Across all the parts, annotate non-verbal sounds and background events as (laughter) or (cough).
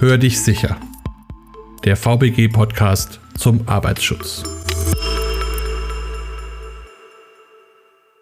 Hör dich sicher. Der VBG-Podcast zum Arbeitsschutz.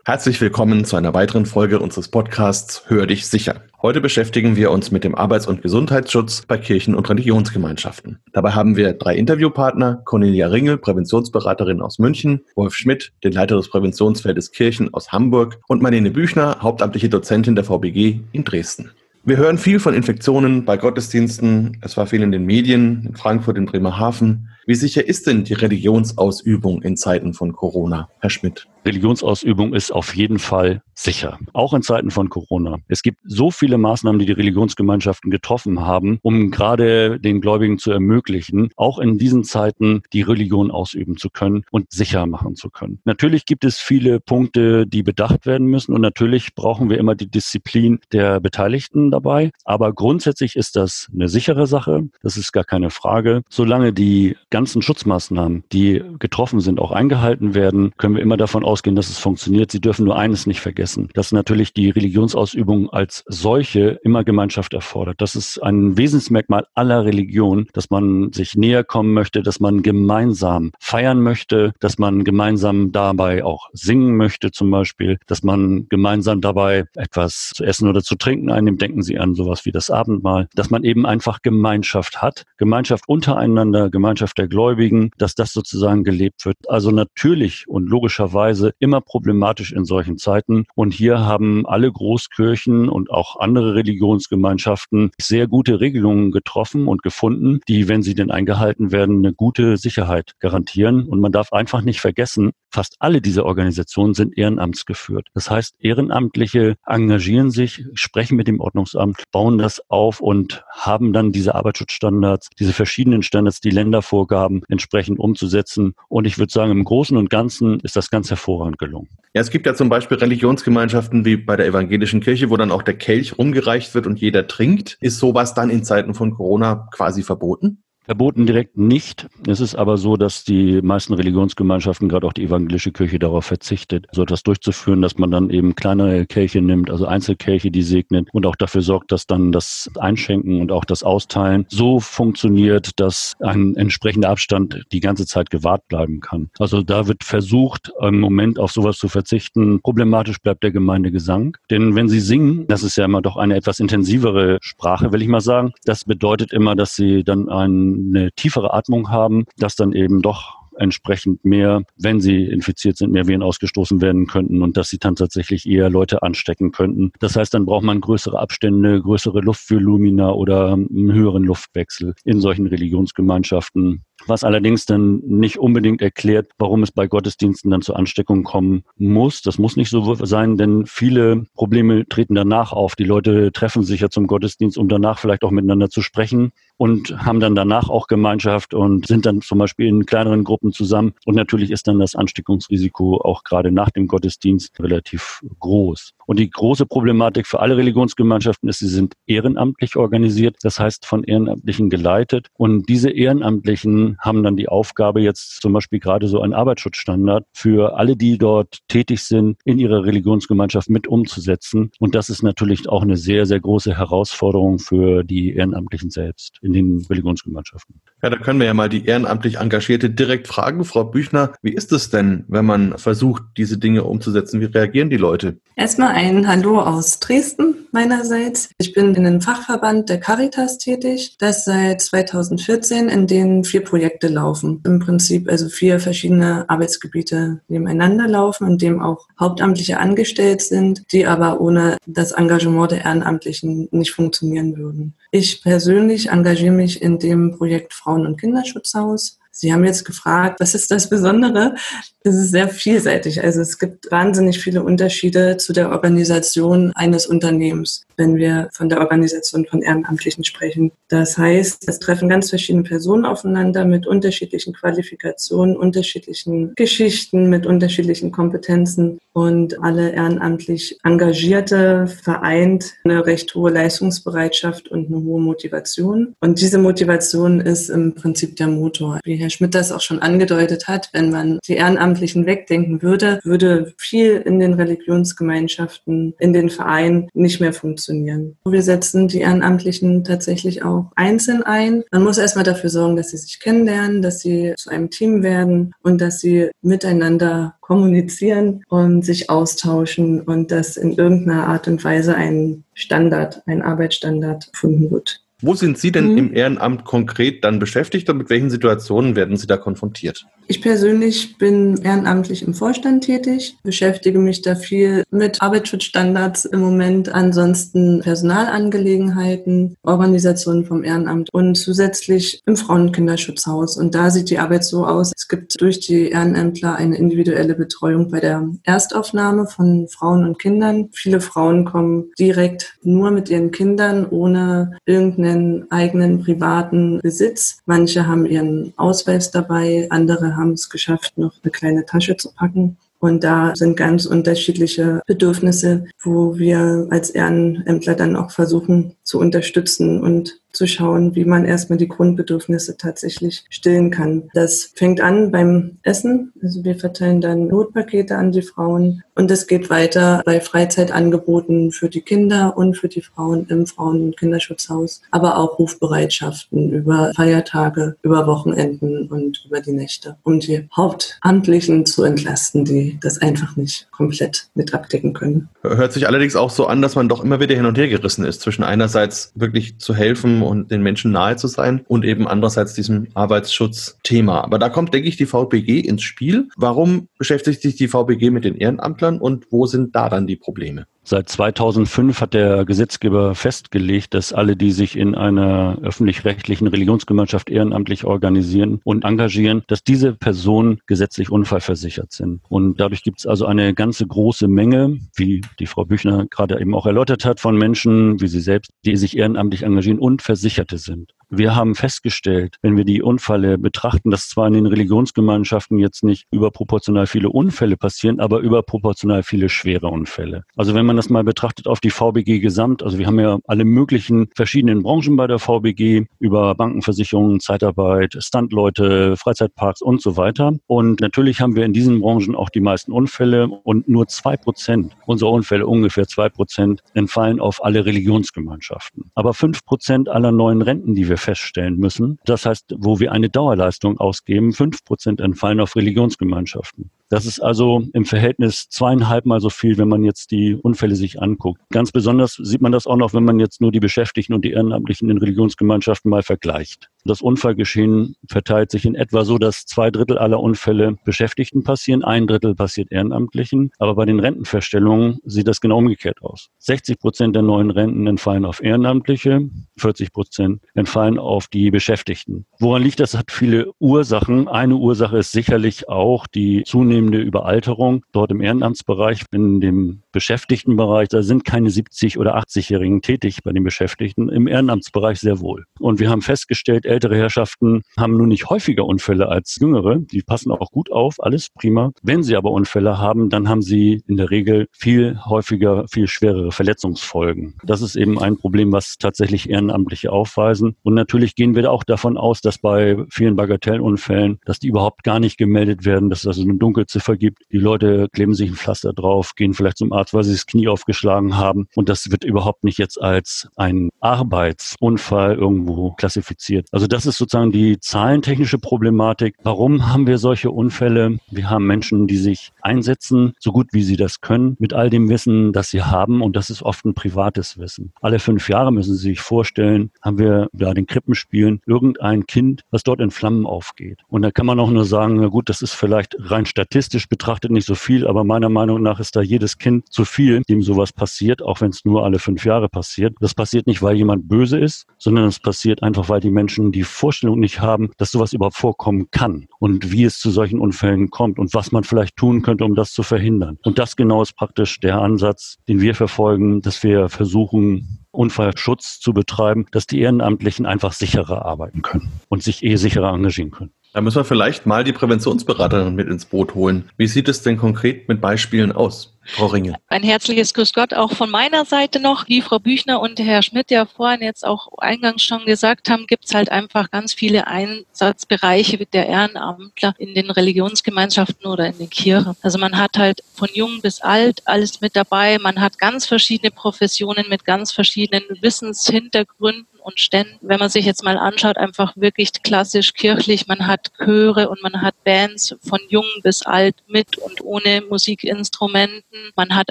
Herzlich willkommen zu einer weiteren Folge unseres Podcasts Hör dich sicher. Heute beschäftigen wir uns mit dem Arbeits- und Gesundheitsschutz bei Kirchen- und Religionsgemeinschaften. Dabei haben wir drei Interviewpartner, Cornelia Ringel, Präventionsberaterin aus München, Wolf Schmidt, den Leiter des Präventionsfeldes Kirchen aus Hamburg und Marlene Büchner, hauptamtliche Dozentin der VBG in Dresden. Wir hören viel von Infektionen bei Gottesdiensten. Es war viel in den Medien, in Frankfurt, in Bremerhaven. Wie sicher ist denn die Religionsausübung in Zeiten von Corona, Herr Schmidt? Religionsausübung ist auf jeden Fall sicher, auch in Zeiten von Corona. Es gibt so viele Maßnahmen, die die Religionsgemeinschaften getroffen haben, um gerade den Gläubigen zu ermöglichen, auch in diesen Zeiten die Religion ausüben zu können und sicher machen zu können. Natürlich gibt es viele Punkte, die bedacht werden müssen und natürlich brauchen wir immer die Disziplin der Beteiligten dabei. Aber grundsätzlich ist das eine sichere Sache. Das ist gar keine Frage. Solange die ganzen Schutzmaßnahmen, die getroffen sind, auch eingehalten werden, können wir immer davon ausgehen, dass es funktioniert. Sie dürfen nur eines nicht vergessen, dass natürlich die Religionsausübung als solche immer Gemeinschaft erfordert. Das ist ein Wesensmerkmal aller Religionen, dass man sich näher kommen möchte, dass man gemeinsam feiern möchte, dass man gemeinsam dabei auch singen möchte zum Beispiel, dass man gemeinsam dabei etwas zu essen oder zu trinken einnimmt. Denken Sie an sowas wie das Abendmahl, dass man eben einfach Gemeinschaft hat, Gemeinschaft untereinander, Gemeinschaft der Gläubigen, dass das sozusagen gelebt wird. Also natürlich und logischerweise Weise immer problematisch in solchen Zeiten. Und hier haben alle Großkirchen und auch andere Religionsgemeinschaften sehr gute Regelungen getroffen und gefunden, die, wenn sie denn eingehalten werden, eine gute Sicherheit garantieren. Und man darf einfach nicht vergessen, fast alle diese Organisationen sind ehrenamtsgeführt. Das heißt, Ehrenamtliche engagieren sich, sprechen mit dem Ordnungsamt, bauen das auf und haben dann diese Arbeitsschutzstandards, diese verschiedenen Standards, die Länder vorgaben, entsprechend umzusetzen. Und ich würde sagen, im Großen und Ganzen ist das ganz hervorragend hervorragend gelungen. Ja, es gibt ja zum Beispiel Religionsgemeinschaften wie bei der evangelischen Kirche, wo dann auch der Kelch rumgereicht wird und jeder trinkt. Ist sowas dann in Zeiten von Corona quasi verboten? Verboten direkt nicht. Es ist aber so, dass die meisten Religionsgemeinschaften, gerade auch die evangelische Kirche, darauf verzichtet, so etwas durchzuführen, dass man dann eben kleinere Kelche nimmt, also Einzelkelche, die segnet und auch dafür sorgt, dass dann das Einschenken und auch das Austeilen so funktioniert, dass ein entsprechender Abstand die ganze Zeit gewahrt bleiben kann. Also da wird versucht, im Moment auf sowas zu verzichten. Problematisch bleibt der Gemeindegesang. Denn wenn sie singen, das ist ja immer doch eine etwas intensivere Sprache, will ich mal sagen. Das bedeutet immer, dass sie dann ein eine tiefere Atmung haben, dass dann eben doch entsprechend mehr, wenn sie infiziert sind, mehr Viren ausgestoßen werden könnten und dass sie dann tatsächlich eher Leute anstecken könnten. Das heißt, dann braucht man größere Abstände, größere Luftvolumina oder einen höheren Luftwechsel in solchen Religionsgemeinschaften was allerdings dann nicht unbedingt erklärt, warum es bei Gottesdiensten dann zur Ansteckung kommen muss. Das muss nicht so sein, denn viele Probleme treten danach auf. Die Leute treffen sich ja zum Gottesdienst, um danach vielleicht auch miteinander zu sprechen und haben dann danach auch Gemeinschaft und sind dann zum Beispiel in kleineren Gruppen zusammen. Und natürlich ist dann das Ansteckungsrisiko auch gerade nach dem Gottesdienst relativ groß. Und die große Problematik für alle Religionsgemeinschaften ist, sie sind ehrenamtlich organisiert, das heißt von Ehrenamtlichen geleitet. Und diese Ehrenamtlichen haben dann die Aufgabe, jetzt zum Beispiel gerade so einen Arbeitsschutzstandard für alle, die dort tätig sind, in ihrer Religionsgemeinschaft mit umzusetzen. Und das ist natürlich auch eine sehr, sehr große Herausforderung für die Ehrenamtlichen selbst in den Religionsgemeinschaften. Ja, da können wir ja mal die ehrenamtlich Engagierte direkt fragen. Frau Büchner, wie ist es denn, wenn man versucht, diese Dinge umzusetzen? Wie reagieren die Leute? Erstmal ein Hallo aus Dresden meinerseits. Ich bin in einem Fachverband der Caritas tätig, das seit 2014 in den vier Projekte laufen. Im Prinzip also vier verschiedene Arbeitsgebiete nebeneinander laufen, in dem auch Hauptamtliche angestellt sind, die aber ohne das Engagement der Ehrenamtlichen nicht funktionieren würden. Ich persönlich engagiere mich in dem Projekt Frauen- und Kinderschutzhaus. Sie haben jetzt gefragt, was ist das Besondere? Es ist sehr vielseitig. Also es gibt wahnsinnig viele Unterschiede zu der Organisation eines Unternehmens, wenn wir von der Organisation von Ehrenamtlichen sprechen. Das heißt, es treffen ganz verschiedene Personen aufeinander mit unterschiedlichen Qualifikationen, unterschiedlichen Geschichten, mit unterschiedlichen Kompetenzen und alle ehrenamtlich Engagierte vereint eine recht hohe Leistungsbereitschaft und eine hohe Motivation. Und diese Motivation ist im Prinzip der Motor. Wie Herr Schmidt das auch schon angedeutet hat, wenn man die Ehrenamtlichen wegdenken würde, würde viel in den Religionsgemeinschaften, in den Vereinen nicht mehr funktionieren. Wir setzen die Ehrenamtlichen tatsächlich auch einzeln ein. Man muss erstmal dafür sorgen, dass sie sich kennenlernen, dass sie zu einem Team werden und dass sie miteinander kommunizieren und sich austauschen und dass in irgendeiner Art und Weise ein Standard, ein Arbeitsstandard gefunden wird. Wo sind Sie denn mhm. im Ehrenamt konkret dann beschäftigt und mit welchen Situationen werden Sie da konfrontiert? Ich persönlich bin ehrenamtlich im Vorstand tätig, beschäftige mich da viel mit Arbeitsschutzstandards im Moment, ansonsten Personalangelegenheiten, Organisationen vom Ehrenamt und zusätzlich im Frauen- und Kinderschutzhaus. Und da sieht die Arbeit so aus, es gibt durch die Ehrenämtler eine individuelle Betreuung bei der Erstaufnahme von Frauen und Kindern. Viele Frauen kommen direkt nur mit ihren Kindern ohne irgendeine eigenen, eigenen privaten Besitz. Manche haben ihren Ausweis dabei, andere haben es geschafft, noch eine kleine Tasche zu packen. Und da sind ganz unterschiedliche Bedürfnisse, wo wir als Ehrenämtler dann auch versuchen zu unterstützen und zu schauen, wie man erstmal die Grundbedürfnisse tatsächlich stillen kann. Das fängt an beim Essen. Also wir verteilen dann Notpakete an die Frauen und es geht weiter bei Freizeitangeboten für die Kinder und für die Frauen im Frauen- und Kinderschutzhaus, aber auch Rufbereitschaften über Feiertage, über Wochenenden und über die Nächte, um die Hauptamtlichen zu entlasten, die das einfach nicht komplett mit abdecken können. Hört sich allerdings auch so an, dass man doch immer wieder hin und her gerissen ist zwischen einerseits wirklich zu helfen und den Menschen nahe zu sein und eben andererseits diesem Arbeitsschutzthema. Aber da kommt, denke ich, die VBG ins Spiel. Warum beschäftigt sich die VBG mit den Ehrenamtlern und wo sind da dann die Probleme? Seit 2005 hat der Gesetzgeber festgelegt, dass alle, die sich in einer öffentlich-rechtlichen Religionsgemeinschaft ehrenamtlich organisieren und engagieren, dass diese Personen gesetzlich unfallversichert sind. Und dadurch gibt es also eine ganze große Menge, wie die Frau Büchner gerade eben auch erläutert hat, von Menschen, wie sie selbst, die sich ehrenamtlich engagieren und Versicherte sind. Wir haben festgestellt, wenn wir die Unfälle betrachten, dass zwar in den Religionsgemeinschaften jetzt nicht überproportional viele Unfälle passieren, aber überproportional viele schwere Unfälle. Also wenn man das mal betrachtet auf die VBG gesamt, also wir haben ja alle möglichen verschiedenen Branchen bei der VBG, über Bankenversicherungen, Zeitarbeit, Standleute, Freizeitparks und so weiter. Und natürlich haben wir in diesen Branchen auch die meisten Unfälle und nur zwei Prozent unserer Unfälle, ungefähr zwei Prozent, entfallen auf alle Religionsgemeinschaften. Aber fünf Prozent aller neuen Renten, die wir feststellen müssen. Das heißt, wo wir eine Dauerleistung ausgeben, fünf Prozent entfallen auf Religionsgemeinschaften. Das ist also im Verhältnis zweieinhalb Mal so viel, wenn man jetzt die Unfälle sich anguckt. Ganz besonders sieht man das auch noch, wenn man jetzt nur die Beschäftigten und die Ehrenamtlichen in Religionsgemeinschaften mal vergleicht. Das Unfallgeschehen verteilt sich in etwa so, dass zwei Drittel aller Unfälle Beschäftigten passieren, ein Drittel passiert Ehrenamtlichen. Aber bei den Rentenverstellungen sieht das genau umgekehrt aus. 60 Prozent der neuen Renten entfallen auf Ehrenamtliche, 40 Prozent entfallen auf die Beschäftigten. Woran liegt das? Hat viele Ursachen. Eine Ursache ist sicherlich auch die zunehmende Überalterung dort im Ehrenamtsbereich, in dem Beschäftigtenbereich. Da sind keine 70 oder 80-Jährigen tätig bei den Beschäftigten, im Ehrenamtsbereich sehr wohl. Und wir haben festgestellt, ältere Herrschaften haben nun nicht häufiger Unfälle als jüngere. Die passen auch gut auf, alles prima. Wenn sie aber Unfälle haben, dann haben sie in der Regel viel häufiger, viel schwerere Verletzungsfolgen. Das ist eben ein Problem, was tatsächlich Ehrenamtliche aufweisen. Und natürlich gehen wir auch davon aus, dass bei vielen Bagatellunfällen, dass die überhaupt gar nicht gemeldet werden, dass also eine Dunkelziffer gibt. Die Leute kleben sich ein Pflaster drauf, gehen vielleicht zum Arzt, weil sie das Knie aufgeschlagen haben. Und das wird überhaupt nicht jetzt als ein Arbeitsunfall irgendwo klassifiziert. Also das ist sozusagen die zahlentechnische Problematik. Warum haben wir solche Unfälle? Wir haben Menschen, die sich einsetzen, so gut wie sie das können, mit all dem Wissen, das sie haben. Und das ist oft ein privates Wissen. Alle fünf Jahre müssen Sie sich vorstellen, haben wir da den Krippenspielen irgendein Kind, was dort in Flammen aufgeht. Und da kann man auch nur sagen, na gut, das ist vielleicht rein statistisch betrachtet nicht so viel, aber meiner Meinung nach ist da jedes Kind zu viel, dem sowas passiert, auch wenn es nur alle fünf Jahre passiert. Das passiert nicht, weil jemand böse ist, sondern es passiert einfach, weil die Menschen die Vorstellung nicht haben, dass sowas überhaupt vorkommen kann und wie es zu solchen Unfällen kommt und was man vielleicht tun könnte, um das zu verhindern. Und das genau ist praktisch der Ansatz, den wir verfolgen, dass wir versuchen, Unfallschutz zu betreiben, dass die Ehrenamtlichen einfach sicherer arbeiten können und sich eh sicherer engagieren können. Da müssen wir vielleicht mal die Präventionsberaterin mit ins Boot holen. Wie sieht es denn konkret mit Beispielen aus? Frau Ringe. Ein herzliches Grüß Gott auch von meiner Seite noch. Wie Frau Büchner und Herr Schmidt ja vorhin jetzt auch eingangs schon gesagt haben, gibt es halt einfach ganz viele Einsatzbereiche der Ehrenamtler in den Religionsgemeinschaften oder in den Kirchen. Also man hat halt von jung bis alt alles mit dabei. Man hat ganz verschiedene Professionen mit ganz verschiedenen Wissenshintergründen und Ständen. Wenn man sich jetzt mal anschaut, einfach wirklich klassisch kirchlich, man hat Chöre und man hat Bands von jung bis alt mit und ohne Musikinstrumenten. Man hat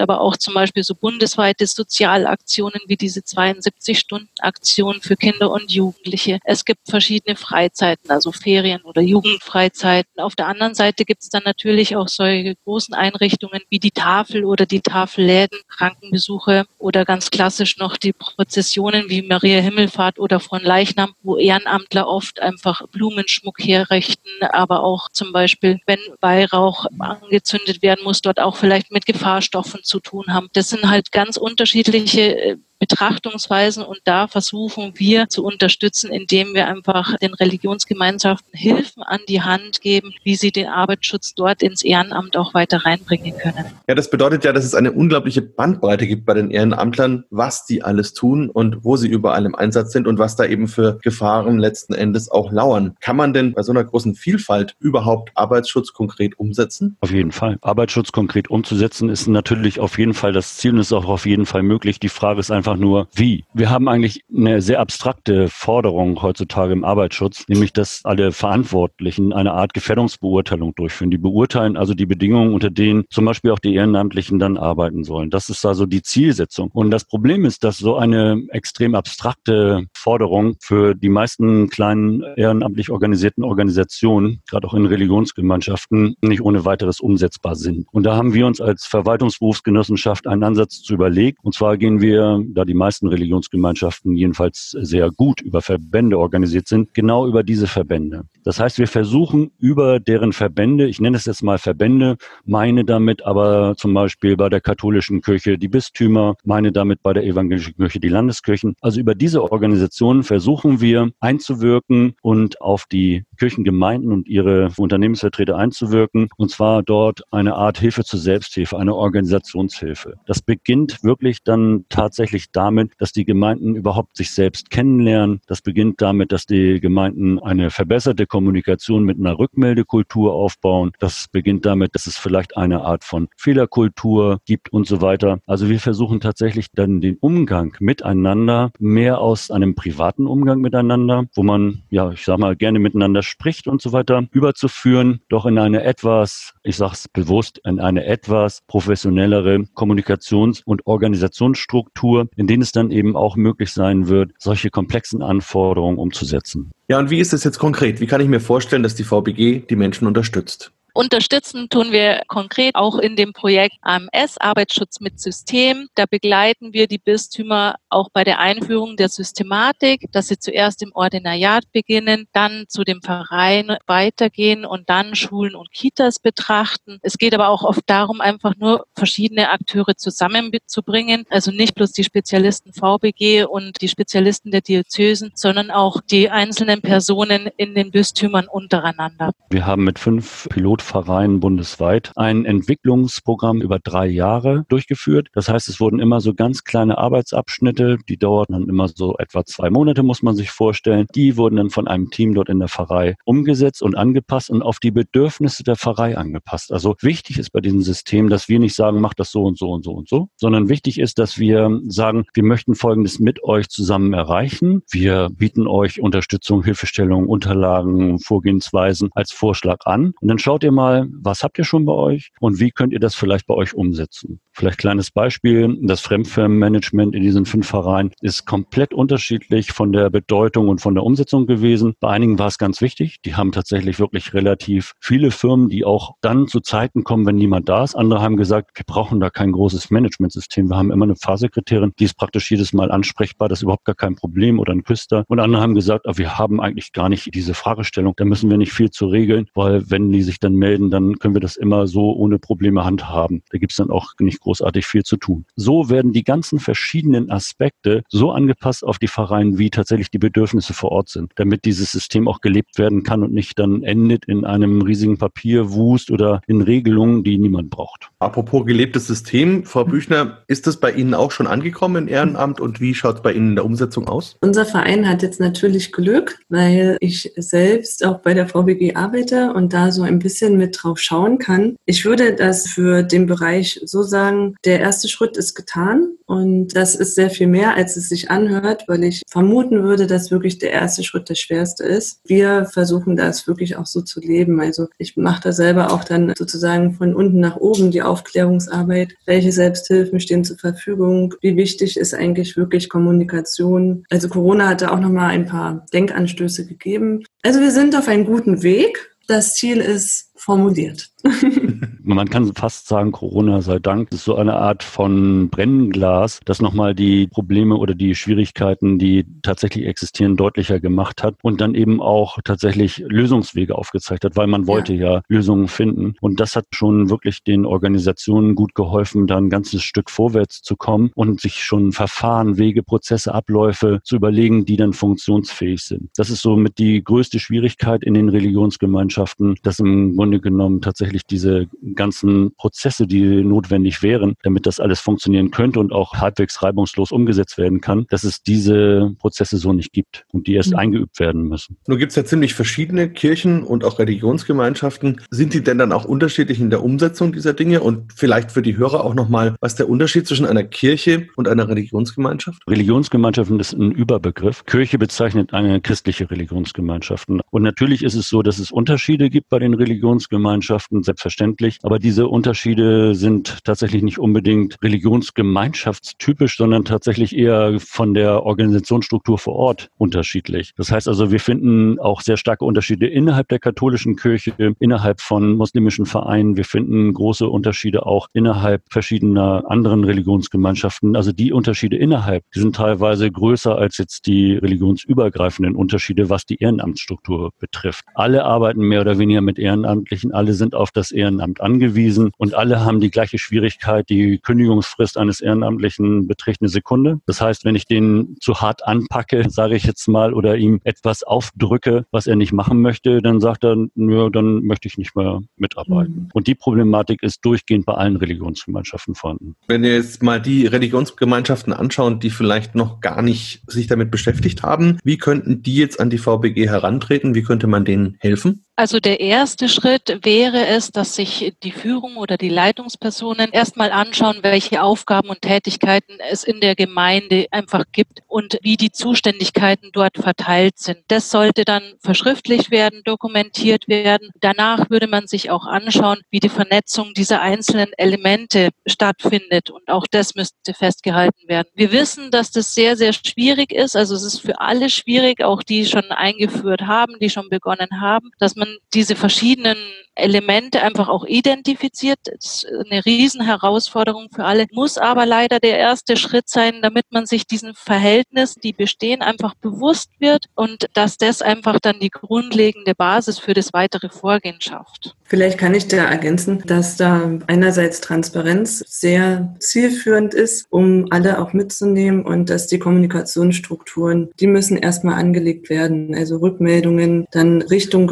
aber auch zum Beispiel so bundesweite Sozialaktionen wie diese 72-Stunden-Aktion für Kinder und Jugendliche. Es gibt verschiedene Freizeiten, also Ferien oder Jugendfreizeiten. Auf der anderen Seite gibt es dann natürlich auch solche großen Einrichtungen wie die Tafel oder die Tafelläden, Krankenbesuche oder ganz klassisch noch die Prozessionen wie Maria Himmelfahrt oder von Leichnam, wo Ehrenamtler oft einfach Blumenschmuck herrichten, aber auch zum Beispiel, wenn Weihrauch angezündet werden muss, dort auch vielleicht mit Gefahrstoffen zu tun haben. Das sind halt ganz unterschiedliche äh, Betrachtungsweisen und da versuchen wir zu unterstützen, indem wir einfach den Religionsgemeinschaften Hilfen an die Hand geben, wie sie den Arbeitsschutz dort ins Ehrenamt auch weiter reinbringen können. Ja, das bedeutet ja, dass es eine unglaubliche Bandbreite gibt bei den Ehrenamtlern, was die alles tun und wo sie überall im Einsatz sind und was da eben für Gefahren letzten Endes auch lauern. Kann man denn bei so einer großen Vielfalt überhaupt Arbeitsschutz konkret umsetzen? Auf jeden Fall. Arbeitsschutz konkret umzusetzen ist natürlich auf jeden Fall das Ziel und ist auch auf jeden Fall möglich. Die Frage ist einfach, einfach nur, wie. Wir haben eigentlich eine sehr abstrakte Forderung heutzutage im Arbeitsschutz, nämlich dass alle Verantwortlichen eine Art Gefährdungsbeurteilung durchführen. Die beurteilen also die Bedingungen, unter denen zum Beispiel auch die Ehrenamtlichen dann arbeiten sollen. Das ist also die Zielsetzung. Und das Problem ist, dass so eine extrem abstrakte Forderung für die meisten kleinen ehrenamtlich organisierten Organisationen, gerade auch in Religionsgemeinschaften, nicht ohne weiteres umsetzbar sind. Und da haben wir uns als Verwaltungsberufsgenossenschaft einen Ansatz zu überlegt. Und zwar gehen wir da die meisten Religionsgemeinschaften jedenfalls sehr gut über Verbände organisiert sind, genau über diese Verbände. Das heißt, wir versuchen über deren Verbände, ich nenne es jetzt mal Verbände, meine damit aber zum Beispiel bei der katholischen Kirche die Bistümer, meine damit bei der evangelischen Kirche die Landeskirchen. Also über diese Organisationen versuchen wir einzuwirken und auf die Kirchengemeinden und ihre Unternehmensvertreter einzuwirken. Und zwar dort eine Art Hilfe zur Selbsthilfe, eine Organisationshilfe. Das beginnt wirklich dann tatsächlich damit, dass die Gemeinden überhaupt sich selbst kennenlernen. Das beginnt damit, dass die Gemeinden eine verbesserte Kommunikation mit einer Rückmeldekultur aufbauen. Das beginnt damit, dass es vielleicht eine Art von Fehlerkultur gibt und so weiter. Also wir versuchen tatsächlich dann den Umgang miteinander mehr aus einem privaten Umgang miteinander, wo man, ja, ich sag mal, gerne miteinander spricht und so weiter, überzuführen, doch in eine etwas, ich sage es bewusst, in eine etwas professionellere Kommunikations- und Organisationsstruktur, in denen es dann eben auch möglich sein wird, solche komplexen Anforderungen umzusetzen. Ja, und wie ist es jetzt konkret? Wie kann ich mir vorstellen, dass die VBG die Menschen unterstützt? Unterstützen tun wir konkret auch in dem Projekt AMS, Arbeitsschutz mit System. Da begleiten wir die Bistümer auch bei der Einführung der Systematik, dass sie zuerst im Ordinariat beginnen, dann zu dem Verein weitergehen und dann Schulen und Kitas betrachten. Es geht aber auch oft darum, einfach nur verschiedene Akteure zusammenzubringen. Also nicht bloß die Spezialisten VBG und die Spezialisten der Diözesen, sondern auch die einzelnen Personen in den Bistümern untereinander. Wir haben mit fünf Pilot Vereinen bundesweit ein Entwicklungsprogramm über drei Jahre durchgeführt. Das heißt, es wurden immer so ganz kleine Arbeitsabschnitte, die dauerten dann immer so etwa zwei Monate, muss man sich vorstellen. Die wurden dann von einem Team dort in der Pfarrei umgesetzt und angepasst und auf die Bedürfnisse der Pfarrei angepasst. Also wichtig ist bei diesem System, dass wir nicht sagen, macht das so und so und so und so, sondern wichtig ist, dass wir sagen, wir möchten Folgendes mit euch zusammen erreichen. Wir bieten euch Unterstützung, Hilfestellung, Unterlagen, Vorgehensweisen als Vorschlag an. Und dann schaut ihr mal, was habt ihr schon bei euch und wie könnt ihr das vielleicht bei euch umsetzen. Vielleicht kleines Beispiel, das Fremdfirmenmanagement in diesen fünf Vereinen ist komplett unterschiedlich von der Bedeutung und von der Umsetzung gewesen. Bei einigen war es ganz wichtig, die haben tatsächlich wirklich relativ viele Firmen, die auch dann zu Zeiten kommen, wenn niemand da ist. Andere haben gesagt, wir brauchen da kein großes Managementsystem. Wir haben immer eine Fahrsekretärin, die ist praktisch jedes Mal ansprechbar, das ist überhaupt gar kein Problem oder ein Küster. Und andere haben gesagt, wir haben eigentlich gar nicht diese Fragestellung, da müssen wir nicht viel zu regeln, weil wenn die sich dann anmelden, dann können wir das immer so ohne Probleme handhaben. Da gibt es dann auch nicht großartig viel zu tun. So werden die ganzen verschiedenen Aspekte so angepasst auf die Pfarreien, wie tatsächlich die Bedürfnisse vor Ort sind, damit dieses System auch gelebt werden kann und nicht dann endet in einem riesigen Papierwust oder in Regelungen, die niemand braucht. Apropos gelebtes System, Frau Büchner, ist das bei Ihnen auch schon angekommen im Ehrenamt und wie schaut es bei Ihnen in der Umsetzung aus? Unser Verein hat jetzt natürlich Glück, weil ich selbst auch bei der VBG arbeite und da so ein bisschen mit drauf schauen kann. Ich würde das für den Bereich so sagen, der erste Schritt ist getan und das ist sehr viel mehr, als es sich anhört, weil ich vermuten würde, dass wirklich der erste Schritt der schwerste ist. Wir versuchen das wirklich auch so zu leben. Also ich mache da selber auch dann sozusagen von unten nach oben die Aufklärungsarbeit. Welche Selbsthilfen stehen zur Verfügung? Wie wichtig ist eigentlich wirklich Kommunikation? Also Corona hatte auch nochmal ein paar Denkanstöße gegeben. Also wir sind auf einem guten Weg. Das Ziel ist formuliert. (laughs) Man kann fast sagen, Corona sei Dank, das ist so eine Art von Brennglas, das nochmal die Probleme oder die Schwierigkeiten, die tatsächlich existieren, deutlicher gemacht hat und dann eben auch tatsächlich Lösungswege aufgezeigt hat, weil man wollte ja, ja Lösungen finden. Und das hat schon wirklich den Organisationen gut geholfen, da ein ganzes Stück vorwärts zu kommen und sich schon Verfahren, Wege, Prozesse, Abläufe zu überlegen, die dann funktionsfähig sind. Das ist somit die größte Schwierigkeit in den Religionsgemeinschaften, dass im Grunde genommen tatsächlich diese ganzen Prozesse, die notwendig wären, damit das alles funktionieren könnte und auch halbwegs reibungslos umgesetzt werden kann, dass es diese Prozesse so nicht gibt und die erst mhm. eingeübt werden müssen. Nun gibt es ja ziemlich verschiedene Kirchen und auch Religionsgemeinschaften. Sind die denn dann auch unterschiedlich in der Umsetzung dieser Dinge? Und vielleicht für die Hörer auch nochmal, was der Unterschied zwischen einer Kirche und einer Religionsgemeinschaft? Religionsgemeinschaften ist ein Überbegriff. Kirche bezeichnet eine christliche Religionsgemeinschaft. Und natürlich ist es so, dass es Unterschiede gibt bei den Religionsgemeinschaften, selbstverständlich. Aber diese Unterschiede sind tatsächlich nicht unbedingt religionsgemeinschaftstypisch, sondern tatsächlich eher von der Organisationsstruktur vor Ort unterschiedlich. Das heißt also, wir finden auch sehr starke Unterschiede innerhalb der katholischen Kirche, innerhalb von muslimischen Vereinen. Wir finden große Unterschiede auch innerhalb verschiedener anderen Religionsgemeinschaften. Also die Unterschiede innerhalb, die sind teilweise größer als jetzt die religionsübergreifenden Unterschiede, was die Ehrenamtsstruktur betrifft. Alle arbeiten mehr oder weniger mit Ehrenamtlichen, alle sind auf das Ehrenamt angewiesen und alle haben die gleiche Schwierigkeit. Die Kündigungsfrist eines Ehrenamtlichen beträgt eine Sekunde. Das heißt, wenn ich den zu hart anpacke, (laughs) sage ich jetzt mal, oder ihm etwas aufdrücke, was er nicht machen möchte, dann sagt er, nö, dann möchte ich nicht mehr mitarbeiten. Mhm. Und die Problematik ist durchgehend bei allen Religionsgemeinschaften vorhanden. Wenn wir jetzt mal die Religionsgemeinschaften anschauen, die vielleicht noch gar nicht sich damit beschäftigt haben, wie könnten die jetzt an die VBG herantreten? Wie könnte man denen helfen? Also der erste Schritt wäre es, dass sich die Führung oder die Leitungspersonen erstmal anschauen, welche Aufgaben und Tätigkeiten es in der Gemeinde einfach gibt und wie die Zuständigkeiten dort verteilt sind. Das sollte dann verschriftlicht werden, dokumentiert werden. Danach würde man sich auch anschauen, wie die Vernetzung dieser einzelnen Elemente stattfindet und auch das müsste festgehalten werden. Wir wissen, dass das sehr, sehr schwierig ist. Also es ist für alle schwierig, auch die schon eingeführt haben, die schon begonnen haben, dass man diese verschiedenen Elemente einfach auch identifiziert. Das ist eine Riesenherausforderung für alle, muss aber leider der erste Schritt sein, damit man sich diesen Verhältnis, die bestehen, einfach bewusst wird und dass das einfach dann die grundlegende Basis für das weitere Vorgehen schafft. Vielleicht kann ich da ergänzen, dass da einerseits Transparenz sehr zielführend ist, um alle auch mitzunehmen und dass die Kommunikationsstrukturen, die müssen erstmal angelegt werden. Also Rückmeldungen, dann Richtung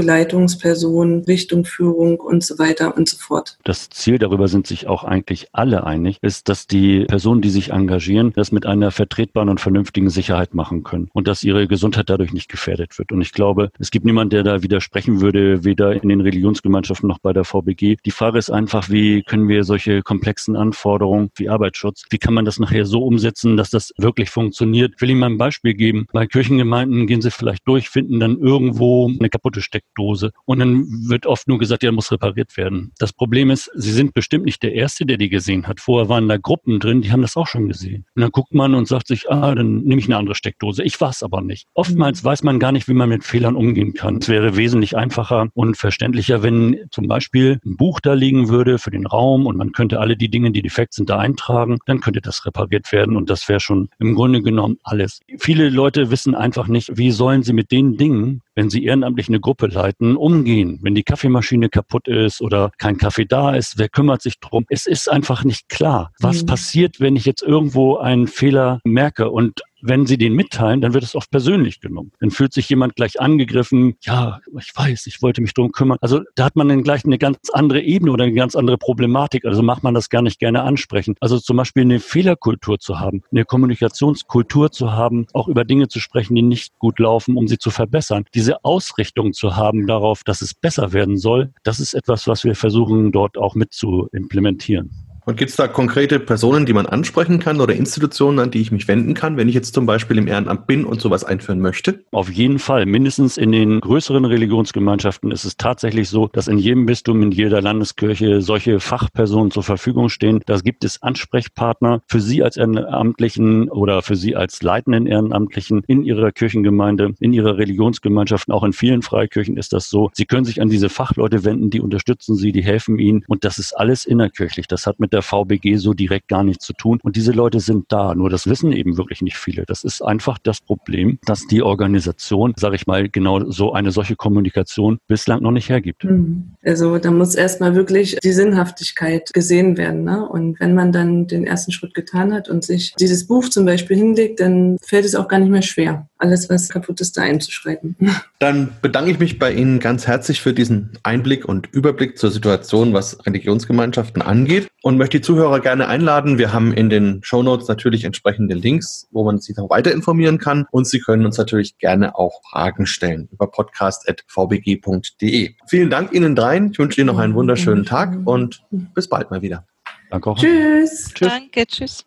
Leitungsperson, Richtung Führung und so weiter und so fort. Das Ziel, darüber sind sich auch eigentlich alle einig, ist, dass die Personen, die sich engagieren, das mit einer vertretbaren und vernünftigen Sicherheit machen können und dass ihre Gesundheit dadurch nicht gefährdet wird. Und ich glaube, es gibt niemanden, der da widersprechen würde, weder in den Religionsgemeinschaften noch bei der VBG. Die Frage ist einfach, wie können wir solche komplexen Anforderungen wie Arbeitsschutz, wie kann man das nachher so umsetzen, dass das wirklich funktioniert? Ich will Ihnen mal ein Beispiel geben. Bei Kirchengemeinden gehen Sie vielleicht durch, finden dann irgendwo eine kaputte Steckdose und dann wird oft nur gesagt, ja, muss repariert werden. Das Problem ist, Sie sind bestimmt nicht der Erste, der die gesehen hat. Vorher waren da Gruppen drin, die haben das auch schon gesehen. Und dann guckt man und sagt sich, ah, dann nehme ich eine andere Steckdose. Ich es aber nicht. Oftmals weiß man gar nicht, wie man mit Fehlern umgehen kann. Es wäre wesentlich einfacher und verständlicher, wenn zum Beispiel ein Buch da liegen würde für den Raum und man könnte alle die Dinge, die defekt sind, da eintragen. Dann könnte das repariert werden und das wäre schon im Grunde genommen alles. Viele Leute wissen einfach nicht, wie sollen sie mit den Dingen, wenn Sie ehrenamtlich eine Gruppe leiten, umgehen? Wenn die Kaffeemaschine kaputt ist oder kein Kaffee da ist, wer kümmert sich drum? Es ist einfach nicht klar, was mhm. passiert, wenn ich jetzt irgendwo einen Fehler merke und wenn sie den mitteilen, dann wird es oft persönlich genommen. Dann fühlt sich jemand gleich angegriffen. Ja, ich weiß, ich wollte mich drum kümmern. Also da hat man dann gleich eine ganz andere Ebene oder eine ganz andere Problematik. Also macht man das gar nicht gerne ansprechen. Also zum Beispiel eine Fehlerkultur zu haben, eine Kommunikationskultur zu haben, auch über Dinge zu sprechen, die nicht gut laufen, um sie zu verbessern. Diese Ausrichtung zu haben darauf, dass es besser werden soll, das ist etwas, was wir versuchen dort auch mit zu implementieren. Und gibt es da konkrete Personen, die man ansprechen kann oder Institutionen, an die ich mich wenden kann, wenn ich jetzt zum Beispiel im Ehrenamt bin und sowas einführen möchte? Auf jeden Fall. Mindestens in den größeren Religionsgemeinschaften ist es tatsächlich so, dass in jedem Bistum, in jeder Landeskirche solche Fachpersonen zur Verfügung stehen. Da gibt es Ansprechpartner für Sie als Ehrenamtlichen oder für Sie als leitenden Ehrenamtlichen in Ihrer Kirchengemeinde, in Ihrer Religionsgemeinschaften. Auch in vielen Freikirchen ist das so. Sie können sich an diese Fachleute wenden, die unterstützen Sie, die helfen Ihnen. Und das ist alles innerkirchlich. Das hat mit der VBG so direkt gar nichts zu tun. Und diese Leute sind da. Nur das wissen eben wirklich nicht viele. Das ist einfach das Problem, dass die Organisation, sage ich mal, genau so eine solche Kommunikation bislang noch nicht hergibt. Mhm. Also da muss erstmal wirklich die Sinnhaftigkeit gesehen werden. Ne? Und wenn man dann den ersten Schritt getan hat und sich dieses Buch zum Beispiel hinlegt, dann fällt es auch gar nicht mehr schwer, alles, was kaputt ist, da einzuschreiten. (laughs) Dann bedanke ich mich bei Ihnen ganz herzlich für diesen Einblick und Überblick zur Situation, was Religionsgemeinschaften angeht und möchte die Zuhörer gerne einladen. Wir haben in den Show Notes natürlich entsprechende Links, wo man sich noch weiter informieren kann. Und Sie können uns natürlich gerne auch Fragen stellen über podcast.vbg.de. Vielen Dank Ihnen dreien. Ich wünsche Ihnen noch einen wunderschönen Tag und bis bald mal wieder. Danke auch. Tschüss. tschüss. Danke, tschüss.